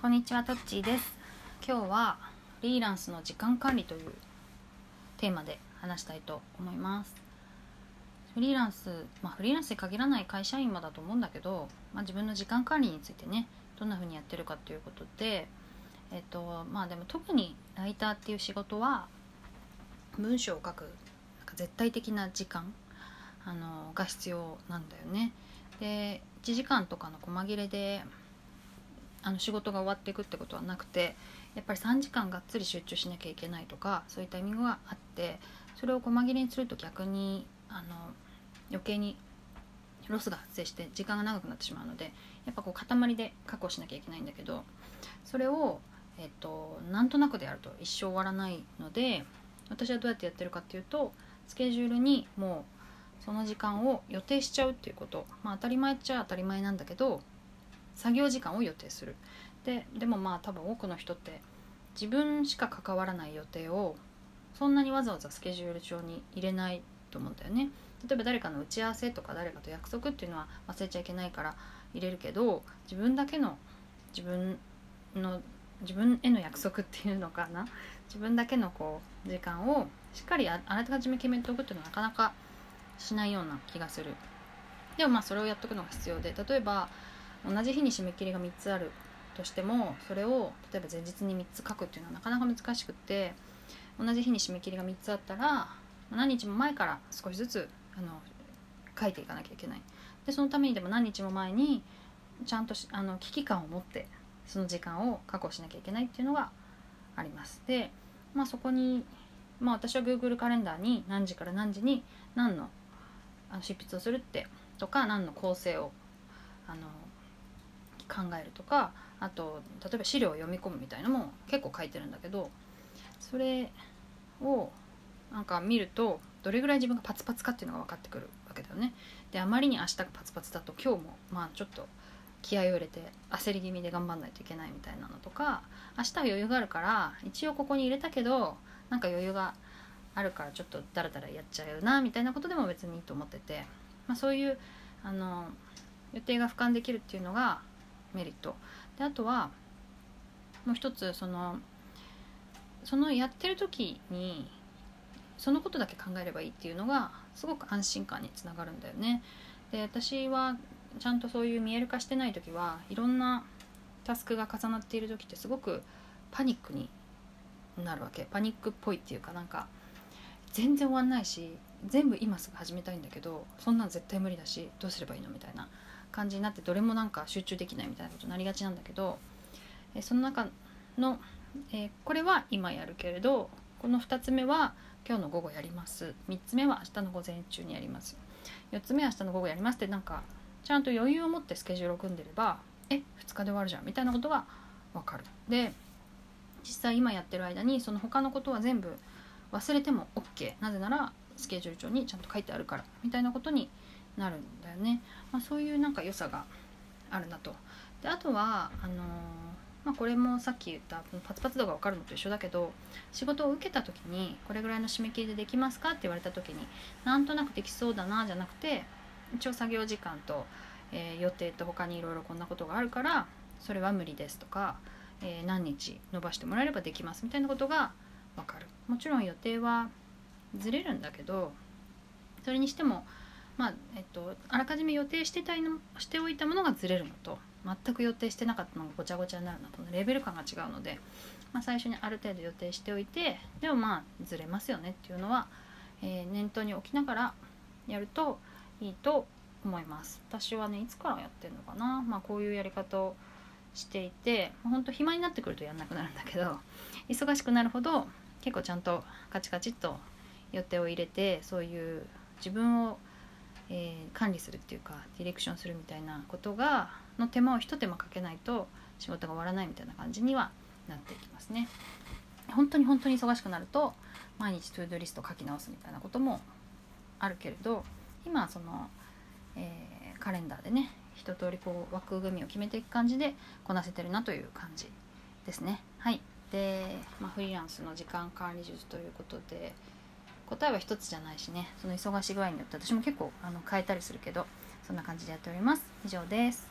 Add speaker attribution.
Speaker 1: こんにちは、トッチーです。今日はフリーランスの時間管理というテーマで話したいと思います。フリーランス、まあフリーランスに限らない会社員もだと思うんだけど、まあ自分の時間管理についてね、どんな風にやってるかということで、えっと、まあでも特にライターっていう仕事は文章を書くなんか絶対的な時間あのが必要なんだよね。で1時間とかの細切れであの仕事が終わっていくってことはなくてやっぱり3時間がっつり集中しなきゃいけないとかそういうタイミングがあってそれを細切れにすると逆にあの余計にロスが発生して時間が長くなってしまうのでやっぱこう塊で確保しなきゃいけないんだけどそれを、えっと、なんとなくでやると一生終わらないので私はどうやってやってるかっていうとスケジュールにもうその時間を予定しちゃうっていうことまあ当たり前っちゃ当たり前なんだけど作業時間を予定する。ででもまあ多分多くの人って自分しか関わらない予定をそんなにわざわざスケジュール帳に入れないと思うんだよね。例えば誰かの打ち合わせとか誰かと約束っていうのは忘れちゃいけないから入れるけど自分だけの自分の自分への約束っていうのかな。自分だけのこう時間をしっかりああらかじめ決めておくっていうのはなかなかしないような気がする。でもまあそれをやっとくのが必要で例えば同じ日に締め切りが3つあるとしてもそれを例えば前日に3つ書くっていうのはなかなか難しくって同じ日に締め切りが3つあったら何日も前から少しずつあの書いていかなきゃいけない。でそのためにでも何日も前にちゃんとあの危機感を持ってその時間を確保しなきゃいけないっていうのがあります。で、まあ、そこに、まあ、私は Google カレンダーに何時から何時に何のあの執筆をするってとか何の構成をあの考えるとかあと例えば資料を読み込むみたいのも結構書いてるんだけどそれをなんか見るとどれぐらい自分がパツパツかっていうのが分かってくるわけだよね。であまりに明日がパツパツだと今日もまあちょっと気合を入れて焦り気味で頑張んないといけないみたいなのとか明日は余裕があるから一応ここに入れたけどなんか余裕があるからちょっとダラダラやっちゃうなみたいなことでも別にいいと思ってて、まあ、そういうあの予定が俯瞰できるっていうのがメリット。であとはもう一つそのそのやってる時にそのことだけ考えればいいっていうのがすごく安心感につながるんだよね。で私はちゃんとそういう見える化してない時はいろんなタスクが重なっている時ってすごくパニックになるわけ。パニックっぽいっていうかなんか全然終わんないし全部今すぐ始めたいんだけどそんなん絶対無理だしどうすればいいのみたいな。感じになってどれもなんか集中できないみたいなことになりがちなんだけどえその中の、えーこれは今やるけれどこの2つ目は今日の午後やります。3つ目は明日の午前中にやります。4つ目は明日の午後やりますってなんかちゃんと余裕を持ってスケジュールを組んでればえ2日で終わるじゃんみたいなことが分かる。で実際今やってる間にその他のことは全部忘れても OK なぜならスケジュール帳にちゃんと書いてあるからみたいなことになるんだよね、まあ、そういうなんか良さがあるなと。であとはあのーまあ、これもさっき言ったパツパツ度が分かるのと一緒だけど仕事を受けた時にこれぐらいの締め切りでできますかって言われた時になんとなくできそうだなじゃなくて一応作業時間と、えー予定と他にいろいろこんなことがあるからそれは無理ですとか、えー何日延ばしてもらえればできますみたいなことが分かる。もちろん予定はずれるんだけどそれにしてもまあえっとあらかじめ予定してたいのしておいたものがずれるのと全く予定してなかったのがごちゃごちゃになるのとレベル感が違うので、まあ、最初にある程度予定しておいてでもまあずれますよねっていうのは、えー念頭に置きながらやるといいと思います。私はねいつからやってるのかな、まあ、こういうやり方をしていてほんと暇になってくるとやんなくなるんだけど忙しくなるほど結構ちゃんとカチカチっと予定を入れてそういう自分を、えー管理するっていうかディレクションするみたいなことがの手間を一手間かけないと仕事が終わらないみたいな感じにはなっていきますね。本当に本当に忙しくなると毎日トゥードリスト書き直すみたいなこともあるけれど今はその、えーカレンダーでね一通りこう枠組みを決めていく感じでこなせてるなという感じですね。はいで、まあ、フリーランスの時間管理術ということで答えは一つじゃないしね。その忙し具合によって私も結構あの変えたりするけどそんな感じでやっております。以上です。